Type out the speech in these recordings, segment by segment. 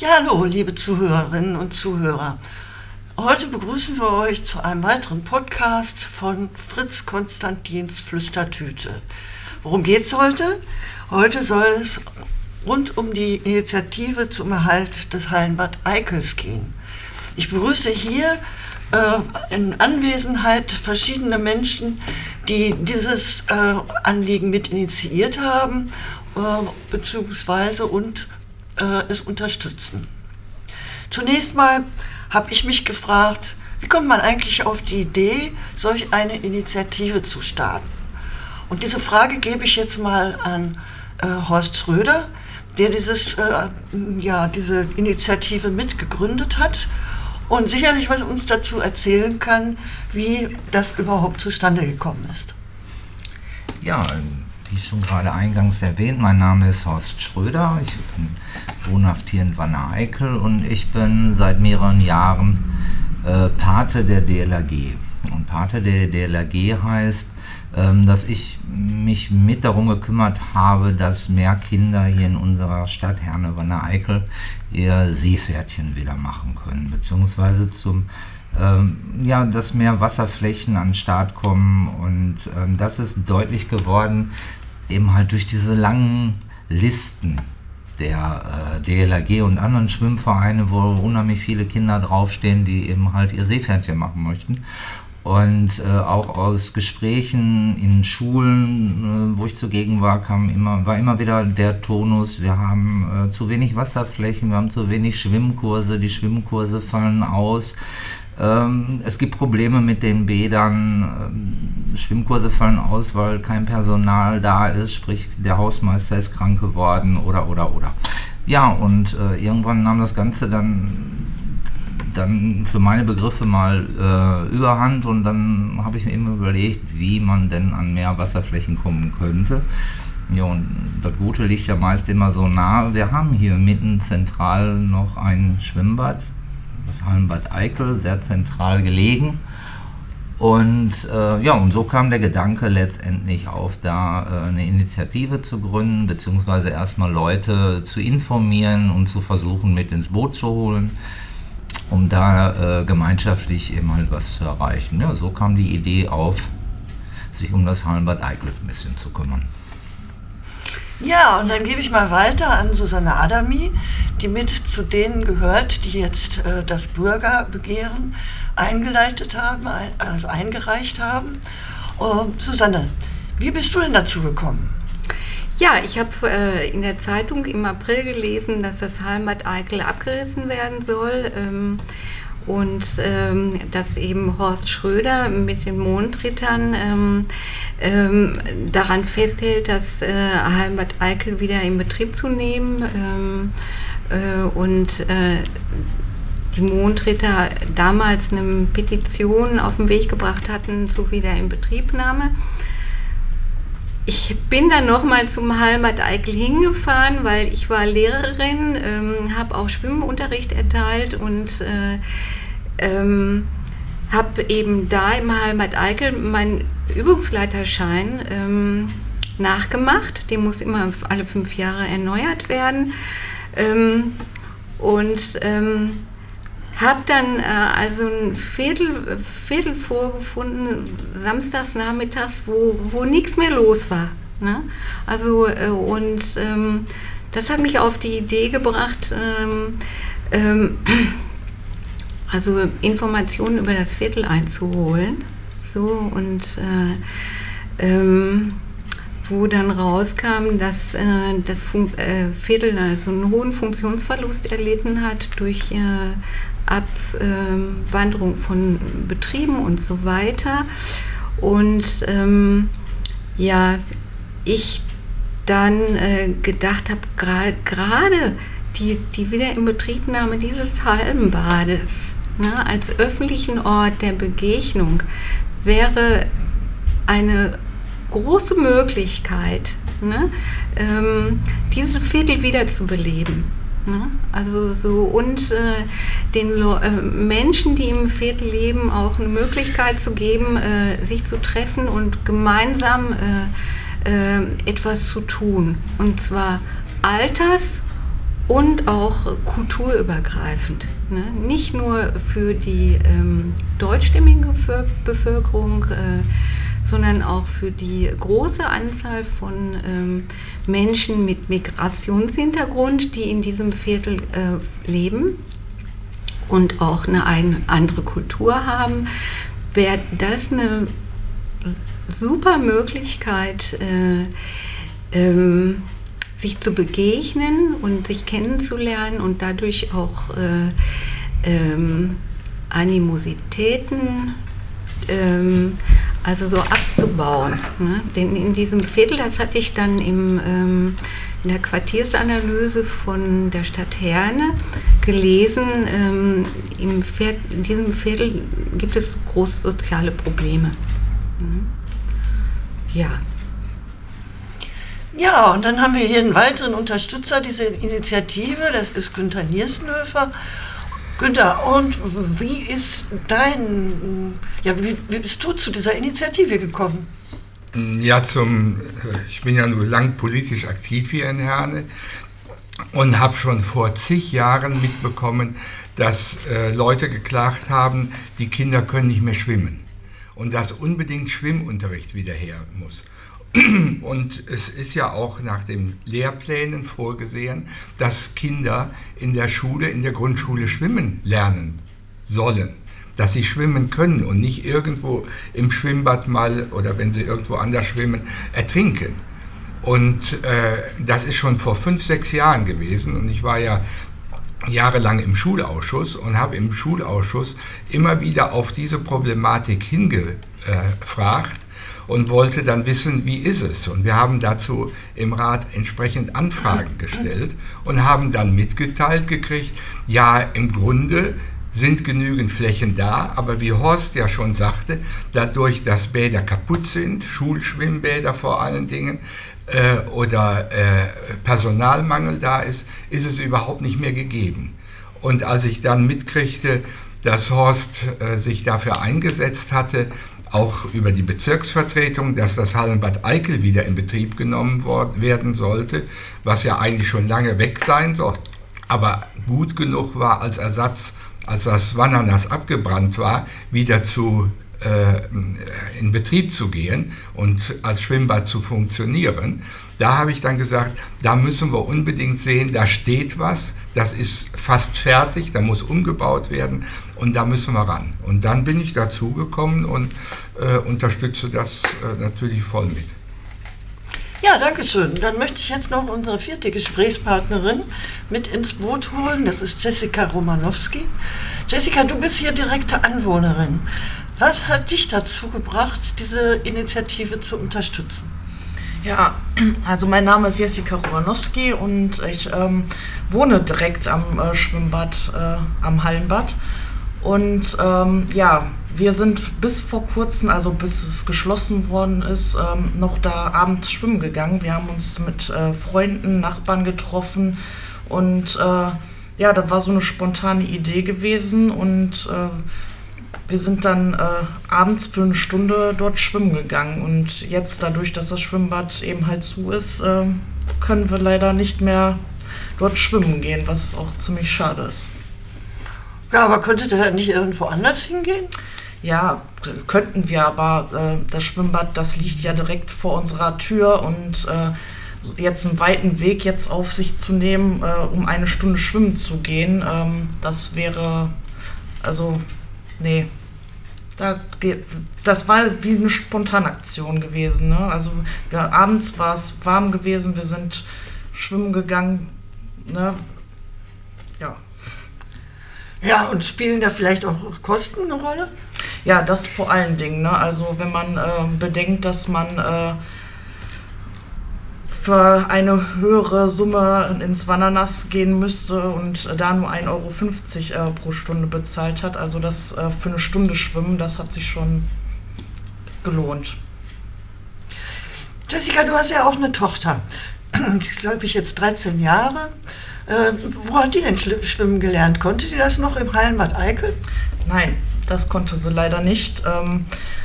Ja, hallo, liebe Zuhörerinnen und Zuhörer. Heute begrüßen wir euch zu einem weiteren Podcast von Fritz Konstantins Flüstertüte. Worum geht es heute? Heute soll es rund um die Initiative zum Erhalt des Hallenbad Eikels gehen. Ich begrüße hier äh, in Anwesenheit verschiedener Menschen, die dieses äh, Anliegen mit initiiert haben, äh, beziehungsweise und äh, es unterstützen. Zunächst mal habe ich mich gefragt, wie kommt man eigentlich auf die Idee, solch eine Initiative zu starten? Und diese Frage gebe ich jetzt mal an äh, Horst Schröder, der dieses, äh, ja, diese Initiative mitgegründet hat und sicherlich was uns dazu erzählen kann, wie das überhaupt zustande gekommen ist. Ja, wie schon gerade eingangs erwähnt, mein Name ist Horst Schröder. Ich bin wohnhaft hier in Wanne-Eickel und ich bin seit mehreren Jahren äh, Pate der DLRG. Und Pate der DLRG heißt, ähm, dass ich mich mit darum gekümmert habe, dass mehr Kinder hier in unserer Stadt Herne Wanne-Eickel ihr Seepferdchen wieder machen können, beziehungsweise zum ähm, ja, dass mehr Wasserflächen an den Start kommen und ähm, das ist deutlich geworden, eben halt durch diese langen Listen der äh, DLRG und anderen Schwimmvereine, wo unheimlich viele Kinder draufstehen, die eben halt ihr Seepferdchen machen möchten. Und äh, auch aus Gesprächen in Schulen, äh, wo ich zugegen war, kam immer, war immer wieder der Tonus, wir haben äh, zu wenig Wasserflächen, wir haben zu wenig Schwimmkurse, die Schwimmkurse fallen aus. Ähm, es gibt Probleme mit den Bädern, ähm, Schwimmkurse fallen aus, weil kein Personal da ist, sprich der Hausmeister ist krank geworden oder oder oder. Ja, und äh, irgendwann nahm das Ganze dann dann für meine Begriffe mal äh, überhand und dann habe ich mir immer überlegt, wie man denn an mehr Wasserflächen kommen könnte. Ja, und das Gute liegt ja meist immer so nah. Wir haben hier mitten zentral noch ein Schwimmbad, das Hallenbad Eickel, sehr zentral gelegen. Und äh, ja, und so kam der Gedanke letztendlich auf, da äh, eine Initiative zu gründen, beziehungsweise erstmal Leute zu informieren und zu versuchen, mit ins Boot zu holen um da äh, gemeinschaftlich eben halt was zu erreichen. Ja, so kam die Idee auf, sich um das Hallenbad Eickel ein bisschen zu kümmern. Ja, und dann gebe ich mal weiter an Susanne Adami, die mit zu denen gehört, die jetzt äh, das Bürgerbegehren eingeleitet haben, also eingereicht haben. Uh, Susanne, wie bist du denn dazu gekommen? Ja, ich habe äh, in der Zeitung im April gelesen, dass das Hallenbad Eickel abgerissen werden soll. Ähm, und ähm, dass eben Horst Schröder mit den Mondrittern ähm, ähm, daran festhält, das äh, Hallenbad Eickel wieder in Betrieb zu nehmen ähm, äh, und äh, die Mondritter damals eine Petition auf den Weg gebracht hatten zur Wiederinbetriebnahme. Ich bin dann nochmal zum Halmert Eickel hingefahren, weil ich war Lehrerin, ähm, habe auch Schwimmunterricht erteilt und äh, ähm, habe eben da im Halmert Eickel meinen Übungsleiterschein ähm, nachgemacht. Der muss immer alle fünf Jahre erneuert werden. Ähm, und ähm, habe dann äh, also ein Viertel, Viertel vorgefunden, samstags nachmittags, wo, wo nichts mehr los war. Ne? Also, äh, und ähm, das hat mich auf die Idee gebracht, ähm, ähm, also Informationen über das Viertel einzuholen. So, und äh, ähm, wo dann rauskam, dass äh, das Fun äh, Viertel also einen hohen Funktionsverlust erlitten hat durch äh, Abwanderung von Betrieben und so weiter. Und ähm, ja, ich dann äh, gedacht habe, gerade die, die Wiederinbetriebnahme dieses Hallenbades ne, als öffentlichen Ort der Begegnung wäre eine große Möglichkeit, ne, ähm, dieses Viertel wieder zu beleben. Ne? Also so und äh, den äh, Menschen, die im Viertel leben, auch eine Möglichkeit zu geben, äh, sich zu treffen und gemeinsam äh, äh, etwas zu tun. Und zwar alters- und auch kulturübergreifend. Ne? Nicht nur für die ähm, deutschstämmige Bevölkerung, äh, sondern auch für die große Anzahl von ähm, Menschen mit Migrationshintergrund, die in diesem Viertel äh, leben und auch eine, eine andere Kultur haben, wäre das eine super Möglichkeit, äh, ähm, sich zu begegnen und sich kennenzulernen und dadurch auch äh, ähm, Animositäten ähm, also so abzubauen. Ne? Denn in diesem Viertel, das hatte ich dann im, ähm, in der Quartiersanalyse von der Stadt Herne gelesen, ähm, im Viertel, in diesem Viertel gibt es große soziale Probleme. Ne? Ja. Ja, und dann haben wir hier einen weiteren Unterstützer dieser Initiative, das ist Günther Nierstenhöfer. Günther, und wie ist dein, ja, wie, wie bist du zu dieser Initiative gekommen? Ja, zum, ich bin ja nur lang politisch aktiv hier in Herne und habe schon vor zig Jahren mitbekommen, dass äh, Leute geklagt haben, die Kinder können nicht mehr schwimmen und dass unbedingt Schwimmunterricht wieder her muss. Und es ist ja auch nach den Lehrplänen vorgesehen, dass Kinder in der Schule, in der Grundschule schwimmen lernen sollen. Dass sie schwimmen können und nicht irgendwo im Schwimmbad mal oder wenn sie irgendwo anders schwimmen, ertrinken. Und äh, das ist schon vor fünf, sechs Jahren gewesen. Und ich war ja jahrelang im Schulausschuss und habe im Schulausschuss immer wieder auf diese Problematik hingefragt und wollte dann wissen, wie ist es. Und wir haben dazu im Rat entsprechend Anfragen gestellt und haben dann mitgeteilt gekriegt, ja, im Grunde sind genügend Flächen da, aber wie Horst ja schon sagte, dadurch, dass Bäder kaputt sind, Schulschwimmbäder vor allen Dingen, äh, oder äh, Personalmangel da ist, ist es überhaupt nicht mehr gegeben. Und als ich dann mitkriegte, dass Horst äh, sich dafür eingesetzt hatte, auch über die Bezirksvertretung, dass das Hallenbad Eickel wieder in Betrieb genommen werden sollte, was ja eigentlich schon lange weg sein soll, aber gut genug war als Ersatz, als das Wannernas abgebrannt war, wieder zu, äh, in Betrieb zu gehen und als Schwimmbad zu funktionieren. Da habe ich dann gesagt, da müssen wir unbedingt sehen, da steht was, das ist fast fertig, da muss umgebaut werden und da müssen wir ran. Und dann bin ich dazugekommen und äh, unterstütze das äh, natürlich voll mit. Ja, danke schön. Dann möchte ich jetzt noch unsere vierte Gesprächspartnerin mit ins Boot holen. Das ist Jessica Romanowski. Jessica, du bist hier direkte Anwohnerin. Was hat dich dazu gebracht, diese Initiative zu unterstützen? Ja, also mein Name ist Jessica Romanowski und ich ähm, wohne direkt am äh, Schwimmbad, äh, am Hallenbad. Und ähm, ja, wir sind bis vor kurzem, also bis es geschlossen worden ist, ähm, noch da abends schwimmen gegangen. Wir haben uns mit äh, Freunden, Nachbarn getroffen und äh, ja, das war so eine spontane Idee gewesen und äh, wir sind dann äh, abends für eine Stunde dort schwimmen gegangen und jetzt dadurch, dass das Schwimmbad eben halt zu ist, äh, können wir leider nicht mehr dort schwimmen gehen, was auch ziemlich schade ist. Ja, aber könntet ihr dann nicht irgendwo anders hingehen? Ja, könnten wir, aber äh, das Schwimmbad, das liegt ja direkt vor unserer Tür und äh, jetzt einen weiten Weg jetzt auf sich zu nehmen, äh, um eine Stunde schwimmen zu gehen, ähm, das wäre, also, nee, da, das war wie eine Spontanaktion gewesen. Ne? Also wir, abends war es warm gewesen, wir sind schwimmen gegangen. Ne? Ja. Ja, und spielen da vielleicht auch Kosten eine Rolle? Ja, das vor allen Dingen. Ne? Also wenn man äh, bedenkt, dass man äh, für eine höhere Summe ins Wananas gehen müsste und da nur 1,50 Euro äh, pro Stunde bezahlt hat. Also das äh, für eine Stunde Schwimmen, das hat sich schon gelohnt. Jessica, du hast ja auch eine Tochter. Die ist, glaube ich, jetzt 13 Jahre. Äh, wo hat die denn schwimmen gelernt? Konnte die das noch im Hallenbad Eickel? Nein, das konnte sie leider nicht. Ähm, Äh,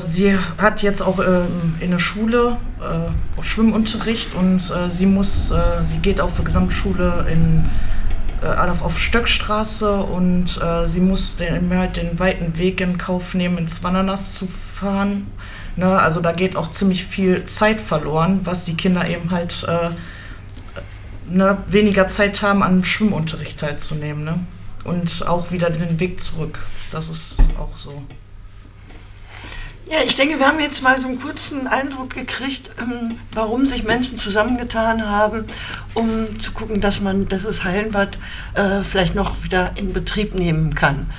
sie hat jetzt auch ähm, in der Schule äh, Schwimmunterricht und äh, sie muss, äh, sie geht auf die Gesamtschule in äh, auf, auf Stöckstraße und äh, sie muss den, halt den weiten Weg in Kauf nehmen, ins Wananas zu fahren. Ne? Also da geht auch ziemlich viel Zeit verloren, was die Kinder eben halt ne, weniger Zeit haben, an Schwimmunterricht teilzunehmen. Ne? Und auch wieder den Weg zurück. Das ist auch so. Ja, ich denke, wir haben jetzt mal so einen kurzen Eindruck gekriegt, ähm, warum sich Menschen zusammengetan haben, um zu gucken, dass man das Hallenbad äh, vielleicht noch wieder in Betrieb nehmen kann.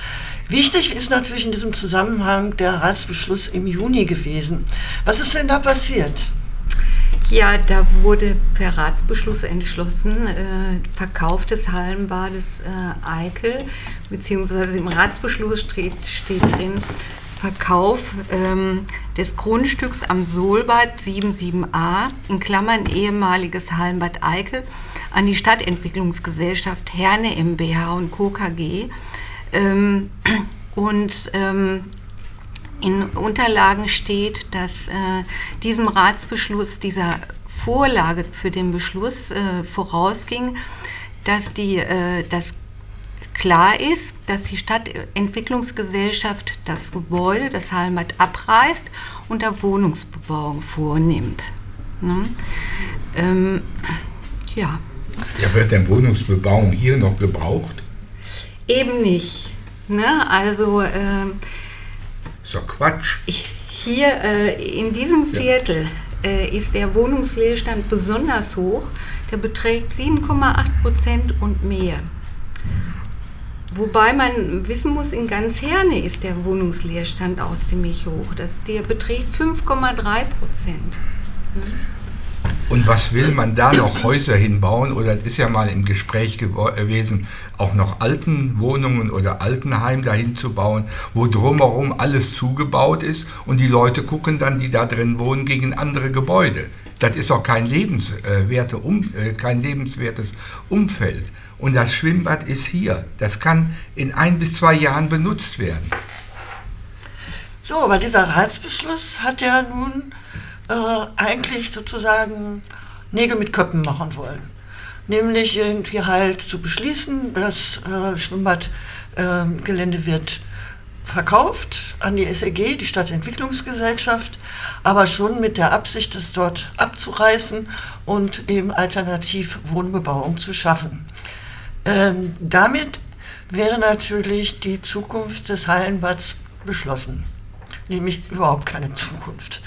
Wichtig ist natürlich in diesem Zusammenhang der Ratsbeschluss im Juni gewesen. Was ist denn da passiert? Ja, da wurde per Ratsbeschluss entschlossen, äh, Verkauf des Hallenbades äh, Eickel, beziehungsweise im Ratsbeschluss steht, steht drin, Verkauf ähm, des Grundstücks am Solbad 77a, in Klammern ehemaliges Hallenbad Eickel, an die Stadtentwicklungsgesellschaft Herne MBH und Co. KG. Ähm, und ähm, in Unterlagen steht, dass äh, diesem Ratsbeschluss, dieser Vorlage für den Beschluss äh, vorausging, dass die, äh, das klar ist, dass die Stadtentwicklungsgesellschaft das Gebäude, das Hallenbad, abreißt und da Wohnungsbebauung vornimmt. Ne? Ähm, ja. Ja, wird denn Wohnungsbebauung hier noch gebraucht? Eben nicht. Ne? Also äh, ist doch Quatsch. Ich, hier äh, in diesem Viertel ja. äh, ist der Wohnungsleerstand besonders hoch. Der beträgt 7,8 Prozent und mehr. Wobei man wissen muss, in ganz Herne ist der Wohnungsleerstand auch ziemlich hoch. Das, der beträgt 5,3 Prozent. Und was will man da noch Häuser hinbauen? Oder ist ja mal im Gespräch gewesen, auch noch Altenwohnungen oder Altenheim dahin zu bauen, wo drumherum alles zugebaut ist und die Leute gucken dann, die da drin wohnen, gegen andere Gebäude. Das ist auch kein, lebenswerte, äh, kein lebenswertes Umfeld. Und das Schwimmbad ist hier. Das kann in ein bis zwei Jahren benutzt werden. So, aber dieser Ratsbeschluss hat ja nun äh, eigentlich sozusagen Nägel mit Köppen machen wollen. Nämlich irgendwie halt zu beschließen, das äh, Schwimmbadgelände äh, wird verkauft an die SEG, die Stadtentwicklungsgesellschaft, aber schon mit der Absicht, es dort abzureißen und eben alternativ Wohnbebauung zu schaffen. Ähm, damit wäre natürlich die Zukunft des Hallenbads beschlossen, nämlich überhaupt keine Zukunft.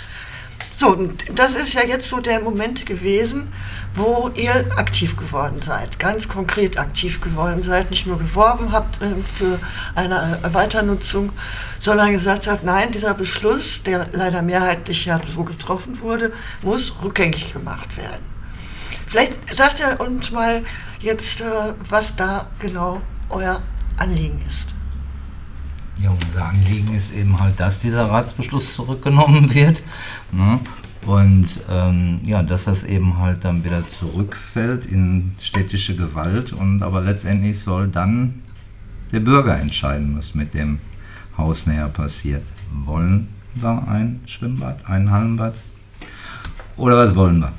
So, das ist ja jetzt so der Moment gewesen, wo ihr aktiv geworden seid, ganz konkret aktiv geworden seid, nicht nur geworben habt äh, für eine äh, Weiternutzung, sondern gesagt habt, nein, dieser Beschluss, der leider mehrheitlich ja so getroffen wurde, muss rückgängig gemacht werden. Vielleicht sagt ihr uns mal jetzt, äh, was da genau euer Anliegen ist. Ja, unser Anliegen ist eben halt, dass dieser Ratsbeschluss zurückgenommen wird. Ne? Und ähm, ja, dass das eben halt dann wieder zurückfällt in städtische Gewalt. Und aber letztendlich soll dann der Bürger entscheiden, was mit dem Haus näher passiert. Wollen wir ein Schwimmbad, ein Hallenbad? Oder was wollen wir?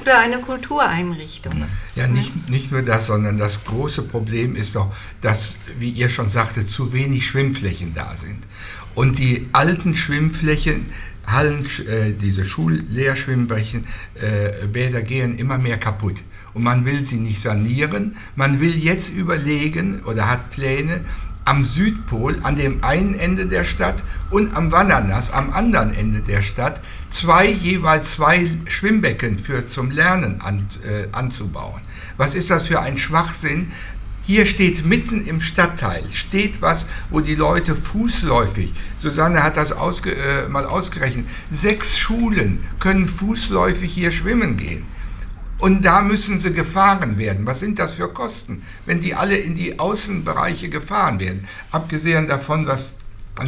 Oder eine Kultureinrichtung. Ja, nicht, nicht nur das, sondern das große Problem ist doch, dass, wie ihr schon sagte, zu wenig Schwimmflächen da sind. Und die alten Schwimmflächen, Hallen, äh, diese Schullehrschwimmbäder äh, gehen immer mehr kaputt. Und man will sie nicht sanieren. Man will jetzt überlegen oder hat Pläne, am Südpol, an dem einen Ende der Stadt und am Wananas, am anderen Ende der Stadt, zwei jeweils zwei Schwimmbecken für zum Lernen an, äh, anzubauen. Was ist das für ein Schwachsinn? Hier steht mitten im Stadtteil, steht was, wo die Leute fußläufig, Susanne hat das ausge, äh, mal ausgerechnet, sechs Schulen können fußläufig hier schwimmen gehen. Und da müssen sie gefahren werden. Was sind das für Kosten, wenn die alle in die Außenbereiche gefahren werden? Abgesehen davon, was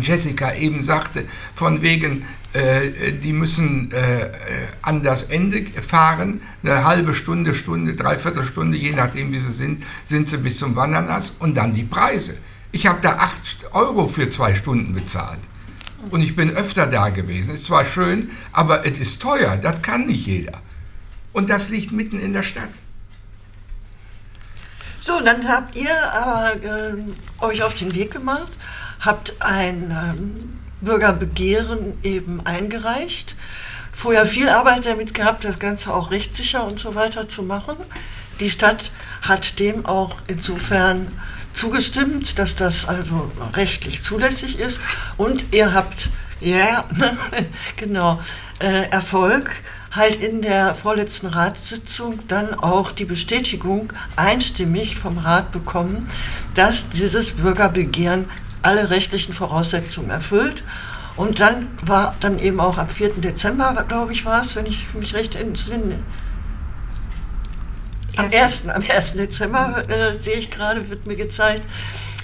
Jessica eben sagte, von wegen, äh, die müssen äh, an das Ende fahren, eine halbe Stunde, Stunde, dreiviertel Stunde, je nachdem wie sie sind, sind sie bis zum Wandernass und dann die Preise. Ich habe da 8 Euro für zwei Stunden bezahlt. Und ich bin öfter da gewesen. Es war schön, aber es ist teuer. Das kann nicht jeder. Und das liegt mitten in der Stadt. So, dann habt ihr aber äh, euch auf den Weg gemacht, habt ein ähm, Bürgerbegehren eben eingereicht. Vorher viel Arbeit damit gehabt, das Ganze auch rechtssicher und so weiter zu machen. Die Stadt hat dem auch insofern zugestimmt, dass das also rechtlich zulässig ist. Und ihr habt, ja, genau, äh, Erfolg halt in der vorletzten Ratssitzung dann auch die Bestätigung einstimmig vom Rat bekommen, dass dieses Bürgerbegehren alle rechtlichen Voraussetzungen erfüllt. Und dann war dann eben auch am 4. Dezember, glaube ich, war es, wenn ich mich recht entsinne. Am 1. Am 1. Dezember äh, sehe ich gerade, wird mir gezeigt.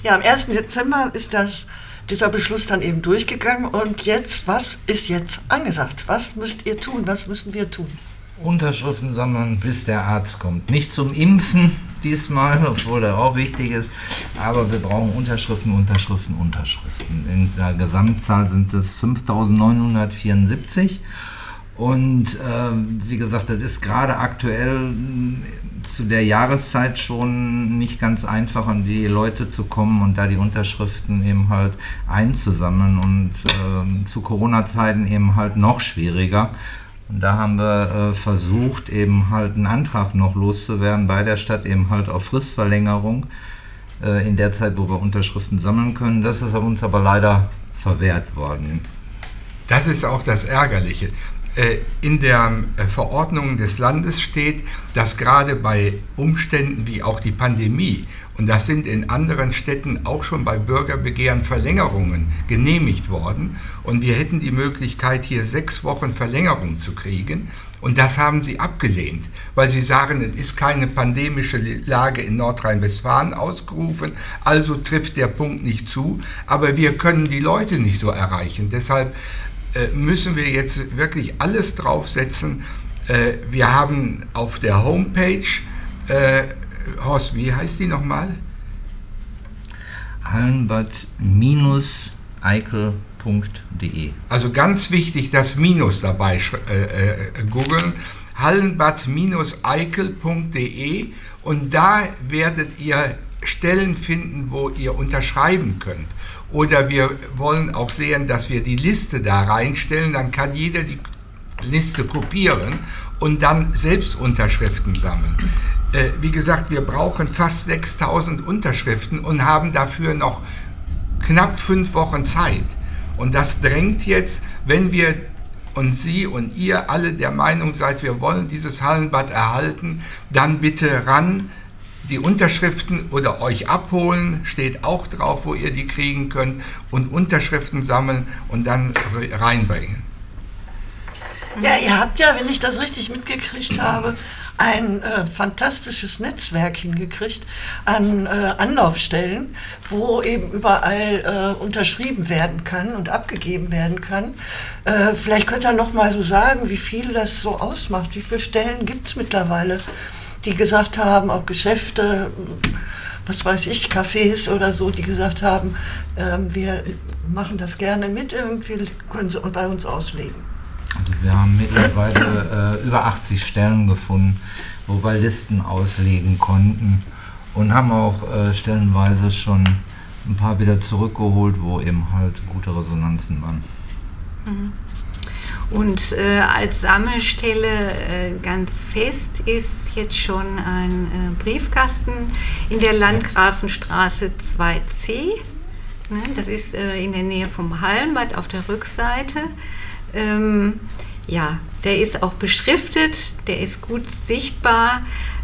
Ja, am 1. Dezember ist das, dieser Beschluss dann eben durchgegangen. Und jetzt, was ist jetzt angesagt? Was müsst ihr tun? Was müssen wir tun? Unterschriften sammeln, bis der Arzt kommt. Nicht zum Impfen diesmal, obwohl der auch wichtig ist, aber wir brauchen Unterschriften, Unterschriften, Unterschriften. In der Gesamtzahl sind es 5974 und äh, wie gesagt, das ist gerade aktuell zu der Jahreszeit schon nicht ganz einfach, an die Leute zu kommen und da die Unterschriften eben halt einzusammeln und äh, zu Corona-Zeiten eben halt noch schwieriger. Und da haben wir äh, versucht, eben halt einen Antrag noch loszuwerden bei der Stadt, eben halt auf Fristverlängerung äh, in der Zeit, wo wir Unterschriften sammeln können. Das ist uns aber leider verwehrt worden. Das ist auch das Ärgerliche. Äh, in der äh, Verordnung des Landes steht, dass gerade bei Umständen wie auch die Pandemie, und das sind in anderen Städten auch schon bei Bürgerbegehren Verlängerungen genehmigt worden, und wir hätten die Möglichkeit, hier sechs Wochen Verlängerung zu kriegen, und das haben sie abgelehnt, weil sie sagen, es ist keine pandemische Lage in Nordrhein-Westfalen ausgerufen, also trifft der Punkt nicht zu, aber wir können die Leute nicht so erreichen. Deshalb müssen wir jetzt wirklich alles draufsetzen. Äh, wir haben auf der Homepage, äh, Horst, wie heißt die nochmal? hallenbad-eikel.de. Also ganz wichtig, das Minus dabei äh, googeln. hallenbad-eikel.de und da werdet ihr Stellen finden, wo ihr unterschreiben könnt. Oder wir wollen auch sehen, dass wir die Liste da reinstellen. Dann kann jeder die Liste kopieren und dann selbst Unterschriften sammeln. Äh, wie gesagt, wir brauchen fast 6000 Unterschriften und haben dafür noch knapp fünf Wochen Zeit. Und das drängt jetzt, wenn wir und Sie und ihr alle der Meinung seid, wir wollen dieses Hallenbad erhalten, dann bitte ran die Unterschriften oder euch abholen, steht auch drauf, wo ihr die kriegen könnt, und Unterschriften sammeln und dann reinbringen. Ja, ihr habt ja, wenn ich das richtig mitgekriegt habe, ein äh, fantastisches Netzwerk hingekriegt an äh, Anlaufstellen, wo eben überall äh, unterschrieben werden kann und abgegeben werden kann. Äh, vielleicht könnt ihr noch mal so sagen, wie viel das so ausmacht. Wie viele Stellen gibt es mittlerweile? Die gesagt haben, auch Geschäfte, was weiß ich, Cafés oder so, die gesagt haben, äh, wir machen das gerne mit, irgendwie können sie bei uns auslegen. Also wir haben mittlerweile äh, über 80 Stellen gefunden, wo wir Listen auslegen konnten und haben auch äh, stellenweise schon ein paar wieder zurückgeholt, wo eben halt gute Resonanzen waren. Mhm. Und äh, als Sammelstelle äh, ganz fest ist jetzt schon ein äh, Briefkasten in der Landgrafenstraße 2c. Ne, das ist äh, in der Nähe vom Hallenbad auf der Rückseite. Ähm, ja, der ist auch beschriftet, der ist gut sichtbar.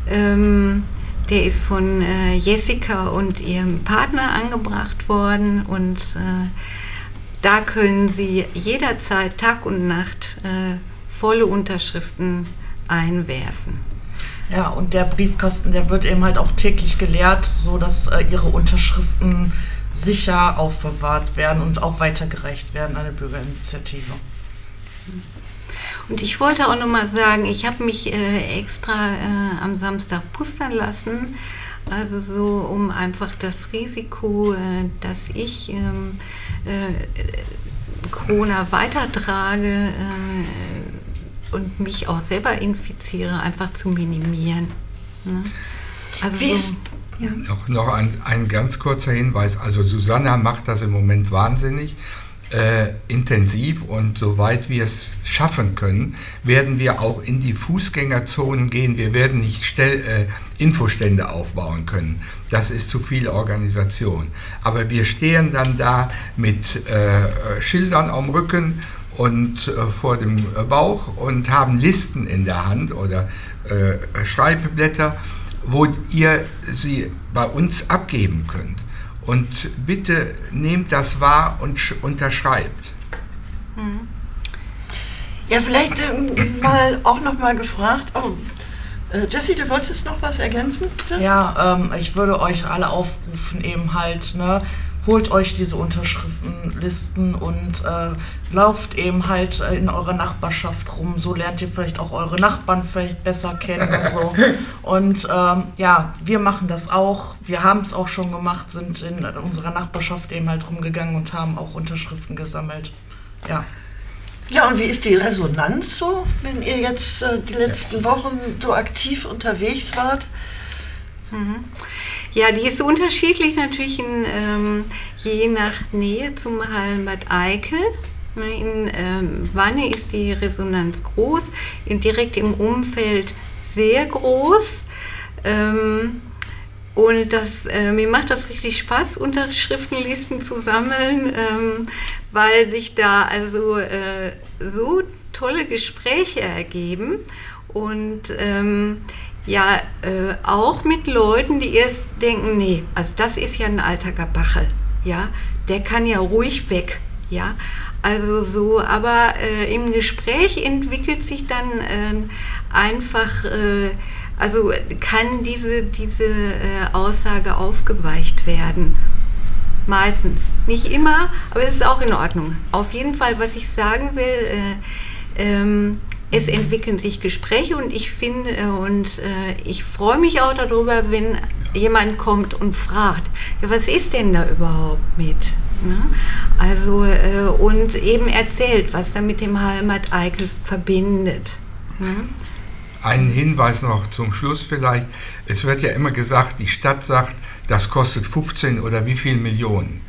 Ähm, der ist von äh, Jessica und ihrem Partner angebracht worden und äh, da können Sie jederzeit Tag und Nacht äh, volle Unterschriften einwerfen. Ja, und der Briefkasten, der wird eben halt auch täglich geleert, sodass äh, Ihre Unterschriften sicher aufbewahrt werden und auch weitergereicht werden an eine Bürgerinitiative. Und ich wollte auch nochmal sagen, ich habe mich äh, extra äh, am Samstag pustern lassen, also so um einfach das Risiko, äh, dass ich ähm, äh, Corona weitertrage äh, und mich auch selber infiziere, einfach zu minimieren. Ne? Also Wie so, ja. Noch, noch ein, ein ganz kurzer Hinweis. Also Susanna macht das im Moment wahnsinnig äh, intensiv und soweit wir es schaffen können, werden wir auch in die Fußgängerzonen gehen. Wir werden nicht Stell, äh, Infostände aufbauen können. Das ist zu viel Organisation. Aber wir stehen dann da mit äh, Schildern am Rücken und äh, vor dem Bauch und haben Listen in der Hand oder äh, Schreibblätter, wo ihr sie bei uns abgeben könnt. Und bitte nehmt das wahr und unterschreibt. Hm. Ja, vielleicht äh, mal auch noch mal gefragt. Oh, äh, Jessie, du wolltest noch was ergänzen? Bitte? Ja, ähm, ich würde euch alle aufrufen, eben halt, ne, holt euch diese Unterschriftenlisten und äh, lauft eben halt in eurer Nachbarschaft rum. So lernt ihr vielleicht auch eure Nachbarn vielleicht besser kennen und so. Und ähm, ja, wir machen das auch. Wir haben es auch schon gemacht, sind in unserer Nachbarschaft eben halt rumgegangen und haben auch Unterschriften gesammelt. Ja. Ja, und wie ist die Resonanz so, wenn ihr jetzt äh, die letzten Wochen so aktiv unterwegs wart? Mhm. Ja, die ist unterschiedlich natürlich in, ähm, je nach Nähe zum Hallenbad Eickel. Ne, in ähm, Wanne ist die Resonanz groß, in, direkt im Umfeld sehr groß. Ähm, und das, äh, mir macht das richtig Spaß, Unterschriftenlisten zu sammeln, ähm, weil sich da also äh, so tolle Gespräche ergeben. Und ähm, ja äh, auch mit Leuten, die erst denken, nee, also das ist ja ein alter Gabachel, ja, der kann ja ruhig weg, ja. Also so, aber äh, im Gespräch entwickelt sich dann äh, einfach, also kann diese, diese äh, Aussage aufgeweicht werden. Meistens. Nicht immer, aber es ist auch in Ordnung. Auf jeden Fall, was ich sagen will, äh, ähm, es entwickeln sich Gespräche und ich finde äh, und äh, ich freue mich auch darüber, wenn jemand kommt und fragt, ja, was ist denn da überhaupt mit? Ne? Also äh, und eben erzählt, was er mit dem Heimat Eichel verbindet. Ne? Ein Hinweis noch zum Schluss vielleicht. Es wird ja immer gesagt, die Stadt sagt, das kostet 15 oder wie viel Millionen.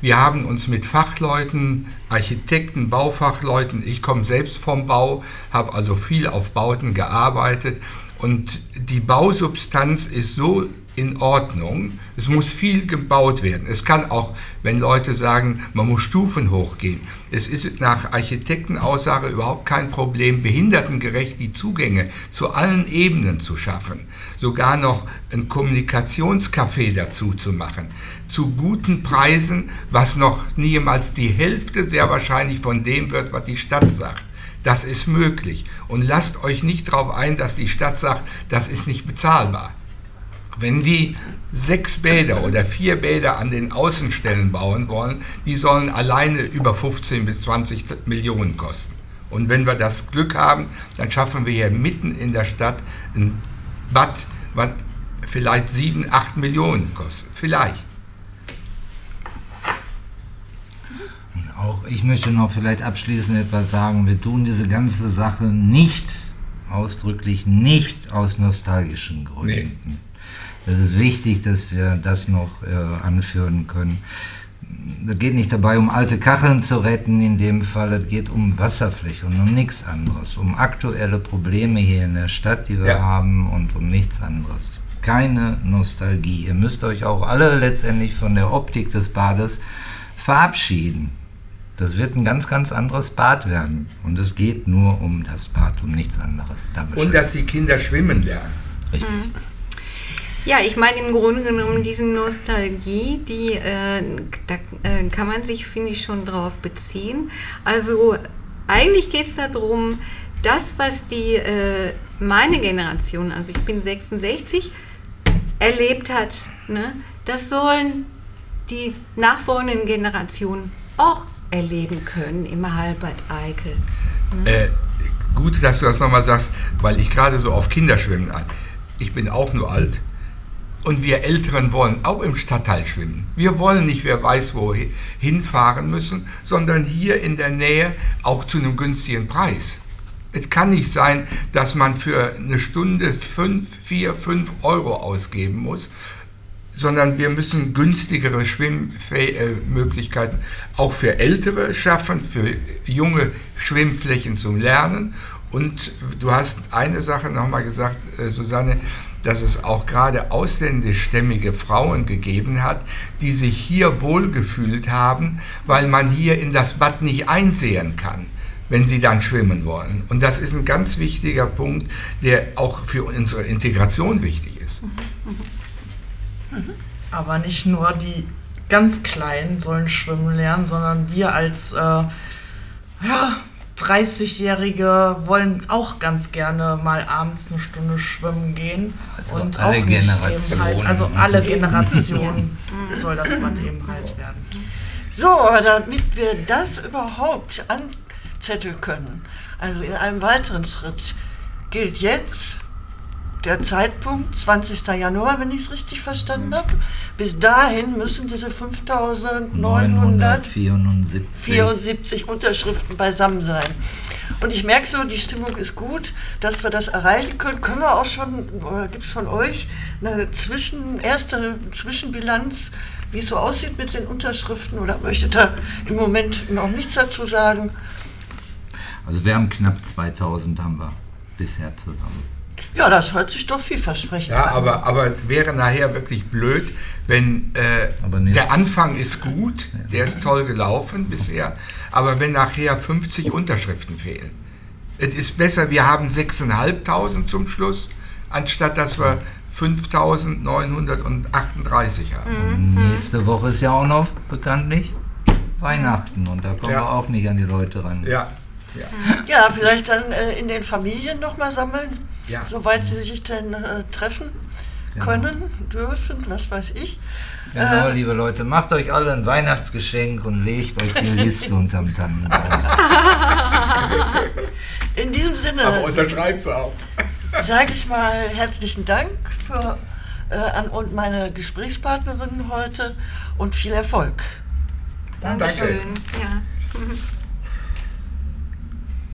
Wir haben uns mit Fachleuten, Architekten, Baufachleuten, ich komme selbst vom Bau, habe also viel auf Bauten gearbeitet. Und die Bausubstanz ist so in Ordnung. Es muss viel gebaut werden. Es kann auch, wenn Leute sagen, man muss Stufen hochgehen. Es ist nach Architektenaussage überhaupt kein Problem, behindertengerecht die Zugänge zu allen Ebenen zu schaffen. Sogar noch ein Kommunikationscafé dazu zu machen. Zu guten Preisen, was noch niemals die Hälfte sehr wahrscheinlich von dem wird, was die Stadt sagt. Das ist möglich. Und lasst euch nicht darauf ein, dass die Stadt sagt, das ist nicht bezahlbar. Wenn die sechs Bäder oder vier Bäder an den Außenstellen bauen wollen, die sollen alleine über 15 bis 20 Millionen kosten. Und wenn wir das Glück haben, dann schaffen wir hier mitten in der Stadt ein Bad, was vielleicht 7, 8 Millionen kostet. Vielleicht. Auch ich möchte noch vielleicht abschließend etwas sagen. Wir tun diese ganze Sache nicht, ausdrücklich nicht aus nostalgischen Gründen. Nee. Es ist wichtig, dass wir das noch äh, anführen können. Es geht nicht dabei, um alte Kacheln zu retten, in dem Fall, es geht um Wasserfläche und um nichts anderes, um aktuelle Probleme hier in der Stadt, die wir ja. haben und um nichts anderes. Keine Nostalgie. Ihr müsst euch auch alle letztendlich von der Optik des Bades verabschieden. Das wird ein ganz, ganz anderes Bad werden. Und es geht nur um das Bad, um nichts anderes. Dankeschön. Und dass die Kinder schwimmen lernen. Richtig. Mhm. Ja, ich meine im Grunde genommen diese Nostalgie, die äh, da äh, kann man sich, finde ich, schon drauf beziehen. Also eigentlich geht es darum, das, was die äh, meine Generation, also ich bin 66, erlebt hat, ne, das sollen die nachfolgenden Generationen auch erleben können im Halbert Eickel. Ne? Äh, gut, dass du das nochmal sagst, weil ich gerade so auf Kinderschwimmen an. Ich bin auch nur alt Und wir Älteren wollen auch im Stadtteil schwimmen. Wir wollen nicht, wer weiß, wo hinfahren müssen, sondern hier in der Nähe auch zu einem günstigen Preis. Es kann nicht sein, dass man für eine Stunde 5, 4, 5 Euro ausgeben muss, sondern wir müssen günstigere Schwimmmöglichkeiten auch für Ältere schaffen, für junge Schwimmflächen zum Lernen. Und du hast eine Sache nochmal gesagt, äh, Susanne, dass es auch gerade ausländischstämmige Frauen gegeben hat, die sich hier wohlgefühlt haben, weil man hier in das Bad nicht einsehen kann wenn sie dann schwimmen wollen. Und das ist ein ganz wichtiger Punkt, der auch für unsere Integration wichtig ist. Aber nicht nur die ganz Kleinen sollen schwimmen lernen, sondern wir als äh, ja, 30-Jährige wollen auch ganz gerne mal abends eine Stunde schwimmen gehen. Also und alle auch nicht Generationen. Eben halt, also alle Generationen soll das Bad eben halt werden. So, aber damit wir das überhaupt anzetteln können, also in einem weiteren Schritt, gilt jetzt der Zeitpunkt, 20. Januar, wenn ich es richtig verstanden habe. Bis dahin müssen diese 5974 974. Unterschriften beisammen sein. Und ich merke so, die Stimmung ist gut, dass wir das erreichen können. Können wir auch schon, oder gibt es von euch eine Zwischen, erste Zwischenbilanz, wie es so aussieht mit den Unterschriften? Oder möchtet ihr im Moment noch nichts dazu sagen? Also wir haben knapp 2000 haben wir bisher zusammen. Ja, das hört sich doch vielversprechend Ja, an. aber, aber wäre nachher wirklich blöd, wenn äh, der Anfang ist gut, der ist toll gelaufen bisher, aber wenn nachher 50 Unterschriften fehlen. Es ist besser, wir haben 6.500 zum Schluss, anstatt dass wir 5.938 haben. Und nächste Woche ist ja auch noch bekanntlich Weihnachten und da kommen Ja. wir auch nicht an die Leute ran. Ja, ja. Ja, vielleicht dann äh, in den Familien nochmal sammeln, Ja. soweit sie sich denn äh, treffen Genau. können, dürfen, was weiß ich. Genau, Äh, liebe Leute, macht euch alle ein Weihnachtsgeschenk und legt euch die Liste unterm Tannenbaum. In diesem Aber Sinne unterschreib's auch. sage ich mal herzlichen Dank für, äh, an und meine Gesprächspartnerinnen heute und viel Erfolg. Dankeschön. Ja.